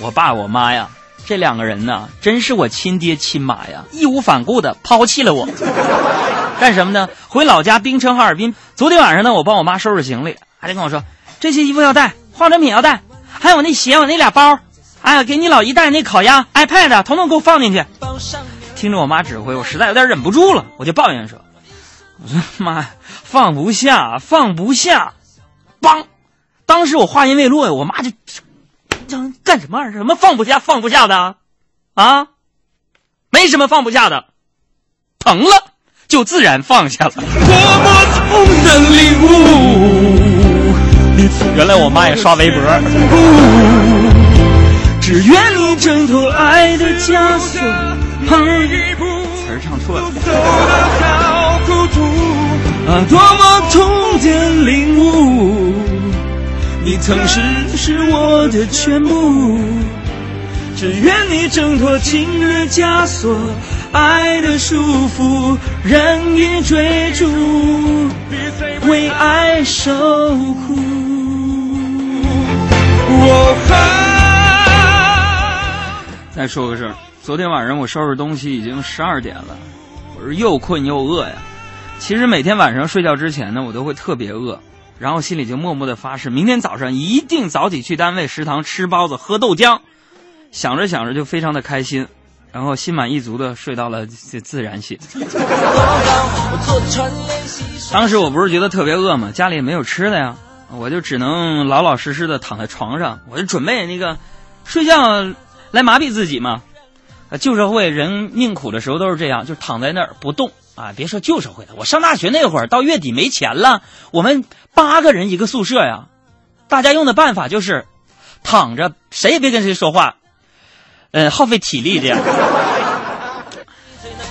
我爸我妈呀，这两个人呢，真是我亲爹亲妈呀，义无反顾的抛弃了我。干什么呢？回老家冰城哈尔滨。昨天晚上呢，我帮我妈收拾行李，还得跟我说这些衣服要带，化妆品要带，还有那鞋，我那俩包，哎呀，给你老姨带那烤鸭、iPad，统统给我放进去。听着我妈指挥，我实在有点忍不住了，我就抱怨说：“我说妈，放不下，放不下。”梆！当时我话音未落呀，我妈就这干什么玩意儿？什么放不下，放不下的啊？没什么放不下的，疼了。就自然放下了。原来我妈也刷微博。只愿你挣脱爱的枷锁。词儿唱错了。啊，多么痛的领悟！你曾是是我的全部。只愿你挣脱情的枷锁。爱的束缚，任意追逐，为爱受苦。再说个事儿，昨天晚上我收拾东西已经十二点了，我是又困又饿呀。其实每天晚上睡觉之前呢，我都会特别饿，然后心里就默默的发誓，明天早上一定早起去单位食堂吃包子喝豆浆。想着想着就非常的开心。然后心满意足的睡到了自然醒。当时我不是觉得特别饿吗？家里也没有吃的呀，我就只能老老实实的躺在床上，我就准备那个睡觉来麻痹自己嘛。旧社会人命苦的时候都是这样，就躺在那儿不动啊。别说旧社会了，我上大学那会儿到月底没钱了，我们八个人一个宿舍呀，大家用的办法就是躺着，谁也别跟谁说话。嗯，耗费体力这样。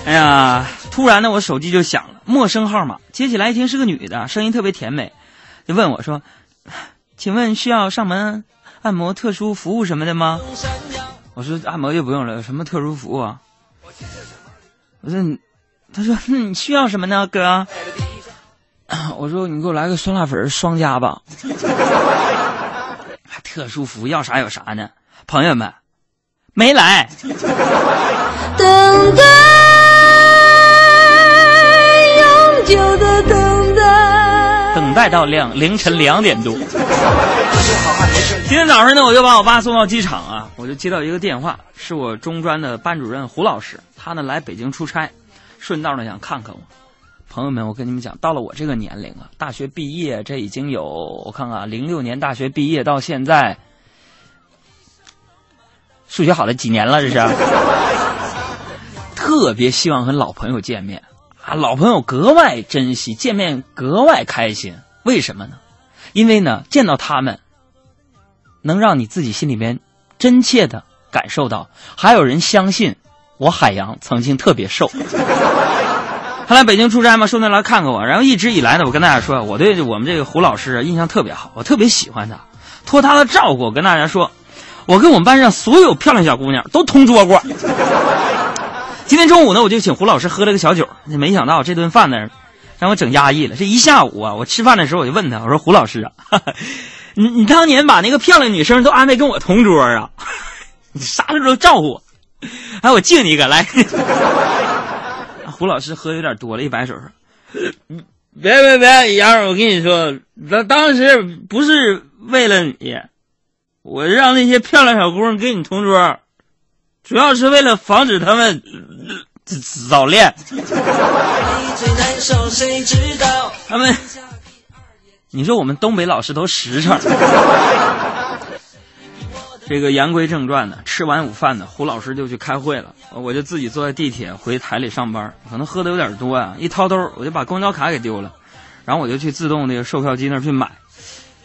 哎呀，突然呢，我手机就响了，陌生号码，接起来一听是个女的，声音特别甜美，就问我说：“请问需要上门按摩、特殊服务什么的吗？”我说：“按摩就不用了，有什么特殊服务啊？”我说：“他说你需要什么呢，哥？” 我说：“你给我来个酸辣粉双加吧。”还特殊服务要啥有啥呢，朋友们。没来。等待，永久的等待，等待到两凌晨两点多。今天早上呢，我就把我爸送到机场啊，我就接到一个电话，是我中专的班主任胡老师，他呢来北京出差，顺道呢想看看我。朋友们，我跟你们讲，到了我这个年龄啊，大学毕业这已经有我看看，零六年大学毕业到现在。数学好了几年了？这是，特别希望和老朋友见面啊！老朋友格外珍惜，见面格外开心。为什么呢？因为呢，见到他们，能让你自己心里面真切的感受到，还有人相信我海洋曾经特别瘦。他来北京出差嘛，顺便来看看我。然后一直以来呢，我跟大家说，我对我们这个胡老师印象特别好，我特别喜欢他，托他的照顾，我跟大家说。我跟我们班上所有漂亮小姑娘都同桌过。今天中午呢，我就请胡老师喝了个小酒。没想到这顿饭呢，让我整压抑了。这一下午啊，我吃饭的时候我就问他，我说：“胡老师啊，你你当年把那个漂亮女生都安排跟我同桌啊？你啥时候都照顾我？哎，我敬你一个来。”胡老师喝有点多了，一摆手说：“别别别，杨，我跟你说，当当时不是为了你。”我让那些漂亮小姑娘跟你同桌，主要是为了防止他们早恋。他们，你说我们东北老师都实诚。这个言归正传呢，吃完午饭呢，胡老师就去开会了，我就自己坐在地铁回台里上班。可能喝的有点多啊，一掏兜我就把公交卡给丢了，然后我就去自动那个售票机那儿去买。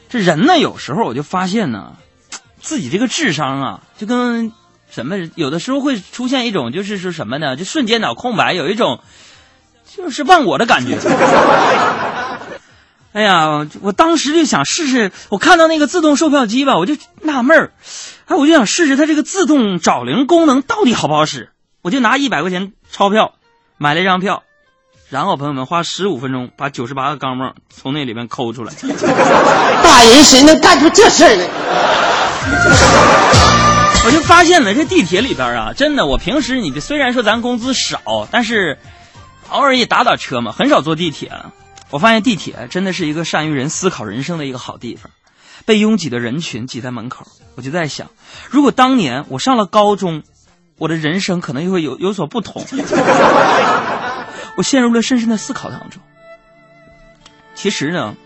这人呢，有时候我就发现呢。自己这个智商啊，就跟什么有的时候会出现一种就是说什么呢？就瞬间脑空白，有一种就是忘我的感觉。哎呀，我当时就想试试，我看到那个自动售票机吧，我就纳闷儿，哎，我就想试试它这个自动找零功能到底好不好使。我就拿一百块钱钞票买了一张票，然后朋友们花十五分钟把九十八个钢镚从那里面抠出来。大人谁能干出这事儿来？我就发现了，这地铁里边啊，真的，我平时你虽然说咱工资少，但是偶尔也打打车嘛，很少坐地铁。我发现地铁真的是一个善于人思考人生的一个好地方。被拥挤的人群挤在门口，我就在想，如果当年我上了高中，我的人生可能又会有有所不同。我陷入了深深的思考当中。其实呢，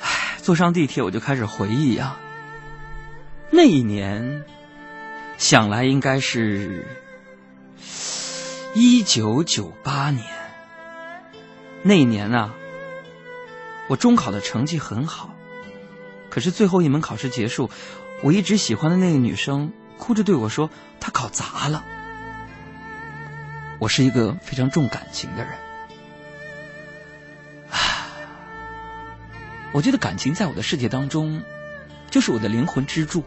唉，坐上地铁我就开始回忆呀。那一年，想来应该是一九九八年。那一年啊，我中考的成绩很好，可是最后一门考试结束，我一直喜欢的那个女生哭着对我说：“她考砸了。”我是一个非常重感情的人，我觉得感情在我的世界当中，就是我的灵魂支柱。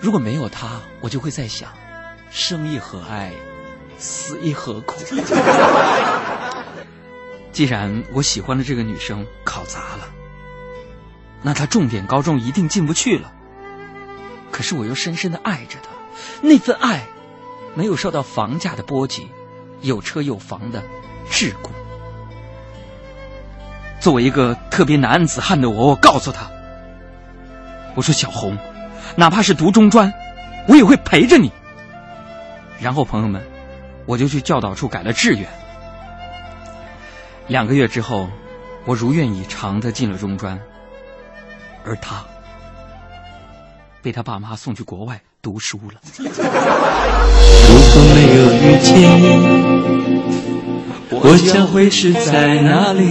如果没有他，我就会在想，生亦何爱，死亦何苦。既然我喜欢的这个女生考砸了，那她重点高中一定进不去了。可是我又深深的爱着她，那份爱没有受到房价的波及，有车有房的桎梏。作为一个特别男子汉的我，我告诉她，我说小红。哪怕是读中专，我也会陪着你。然后朋友们，我就去教导处改了志愿。两个月之后，我如愿以偿的进了中专，而他被他爸妈送去国外读书了。如果没有遇见你，我将会是在哪里？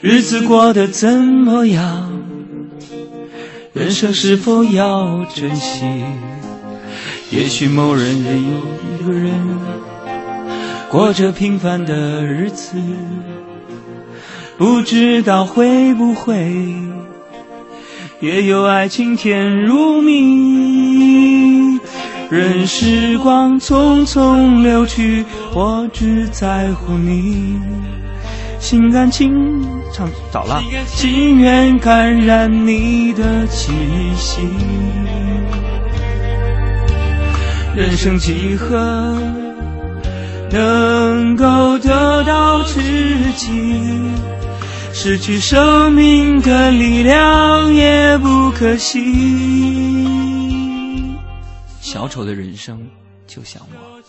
日子过得怎么样？人生是否要珍惜？也许某人也有一个人过着平凡的日子，不知道会不会也有爱情甜如蜜。任时光匆匆流去，我只在乎你。心甘情唱早了，情愿感染你的气息。人生几何能够得到知己？失去生命的力量也不可惜。小丑的人生就像我。